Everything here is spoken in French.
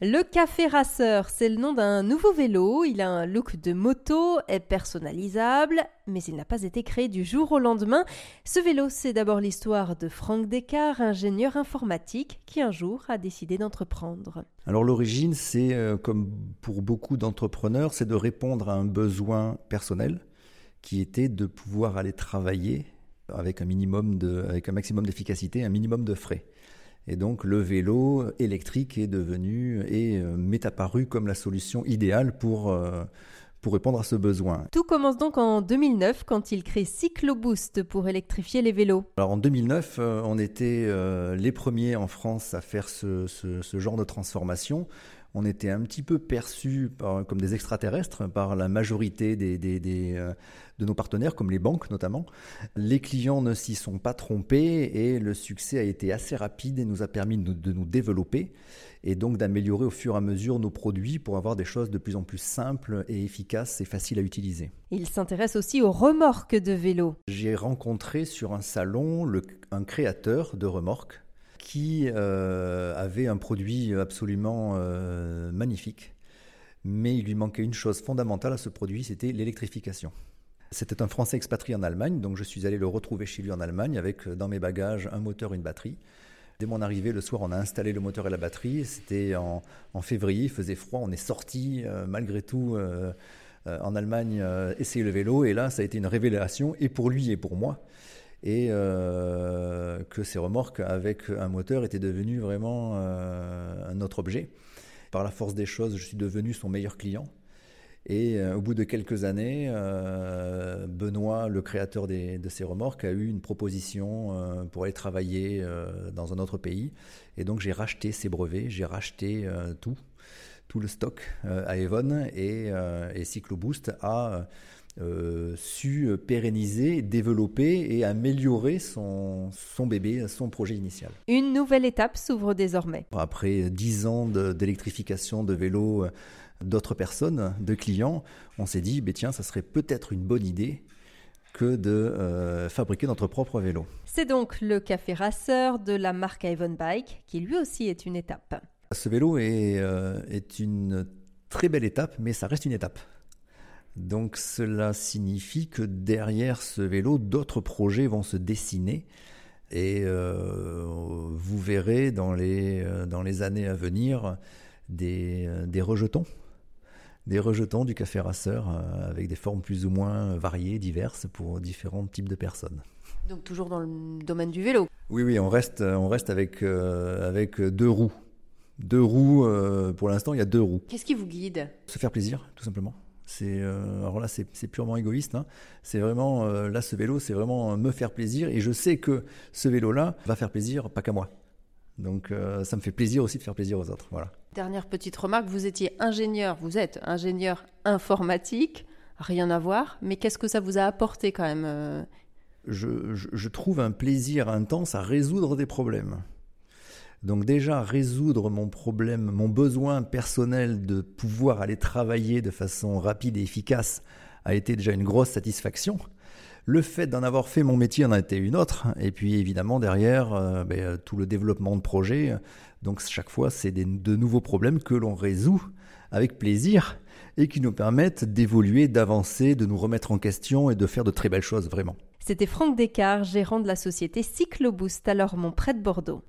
Le Café Racer, c'est le nom d'un nouveau vélo. Il a un look de moto, est personnalisable, mais il n'a pas été créé du jour au lendemain. Ce vélo, c'est d'abord l'histoire de Franck Descartes, ingénieur informatique, qui un jour a décidé d'entreprendre. Alors l'origine, c'est euh, comme pour beaucoup d'entrepreneurs, c'est de répondre à un besoin personnel qui était de pouvoir aller travailler avec un minimum de, avec un maximum d'efficacité, un minimum de frais. Et donc le vélo électrique est devenu et euh, m'est apparu comme la solution idéale pour, euh, pour répondre à ce besoin. Tout commence donc en 2009 quand il crée CycloBoost pour électrifier les vélos. Alors en 2009, euh, on était les premiers en France à faire ce, ce, ce genre de transformation on était un petit peu perçus comme des extraterrestres par la majorité euh, de nos partenaires, comme les banques notamment. Les clients ne s'y sont pas trompés et le succès a été assez rapide et nous a permis de, nous développer et donc d'améliorer au fur et à mesure nos produits pour avoir des choses de plus en plus simples et efficaces et faciles à utiliser. Il s'intéresse aussi aux remorques de vélo. J'ai rencontré sur un salon un créateur de remorques qui euh, avait un produit absolument euh, magnifique, mais il lui manquait une chose fondamentale à ce produit, c'était l'électrification. C'était un Français expatrié en Allemagne, donc je suis allé le retrouver chez lui en Allemagne avec dans mes bagages un moteur, une batterie. Dès mon arrivée, le soir, on a installé le moteur et la batterie. C'était en, février, il faisait froid, on est sorti euh, malgré tout en Allemagne essayer le vélo, et là, ça a été une révélation, et pour lui et pour moi et euh, que ces remorques avec un moteur étaient devenues vraiment euh, un autre objet. Par la force des choses, je suis devenu son meilleur client. Et euh, au bout de quelques années, Benoît, le créateur de ces remorques, a eu une proposition pour aller travailler dans un autre pays. Et donc j'ai racheté ses brevets, j'ai racheté tout, tout le stock à Evon et, et Cycloboost a euh, su pérenniser, développer et améliorer son, son bébé, son projet initial. Une nouvelle étape s'ouvre désormais. Après dix ans d'électrification de, vélos euh, d'autres personnes, de clients, on s'est dit, bah, tiens, ça serait peut-être une bonne idée que de euh, fabriquer notre propre vélo. C'est donc le café racer de la marque Avon Bike qui lui aussi est une étape. Ce vélo est, est une très belle étape, mais ça reste une étape. Donc cela signifie que derrière ce vélo, d'autres projets vont se dessiner et euh, vous verrez dans les, euh, dans les années à venir des, euh, des rejetons, des rejetons du café rasseur avec des formes plus ou moins variées, diverses pour différents types de personnes. Donc toujours dans le domaine du vélo Oui, oui, on reste, on reste avec, avec deux roues. Deux roues, pour l'instant, il y a deux roues. Qu'est-ce qui vous guide? Se faire plaisir, tout simplement. C'est euh, alors là, c'est purement égoïste. Hein. C'est vraiment euh, là, ce vélo, c'est vraiment me faire plaisir. Et je sais que ce vélo-là va faire plaisir, pas qu'à moi. Donc, euh, ça me fait plaisir aussi de faire plaisir aux autres. Voilà. Dernière petite remarque vous étiez ingénieur, vous êtes ingénieur informatique, rien à voir. Mais qu'est-ce que ça vous a apporté quand même je trouve un plaisir intense à résoudre des problèmes. Donc déjà, résoudre mon problème, mon besoin personnel de pouvoir aller travailler de façon rapide et efficace a été déjà une grosse satisfaction. Le fait d'en avoir fait mon métier en a été une autre. Et puis évidemment, derrière, euh, ben, tout le développement de projets. Donc chaque fois, c'est de nouveaux problèmes que l'on résout avec plaisir et qui nous permettent d'évoluer, d'avancer, de nous remettre en question et de faire de très belles choses, vraiment. C'était Franck Descartes, gérant de la société Cycloboost à Lormont, près de Bordeaux.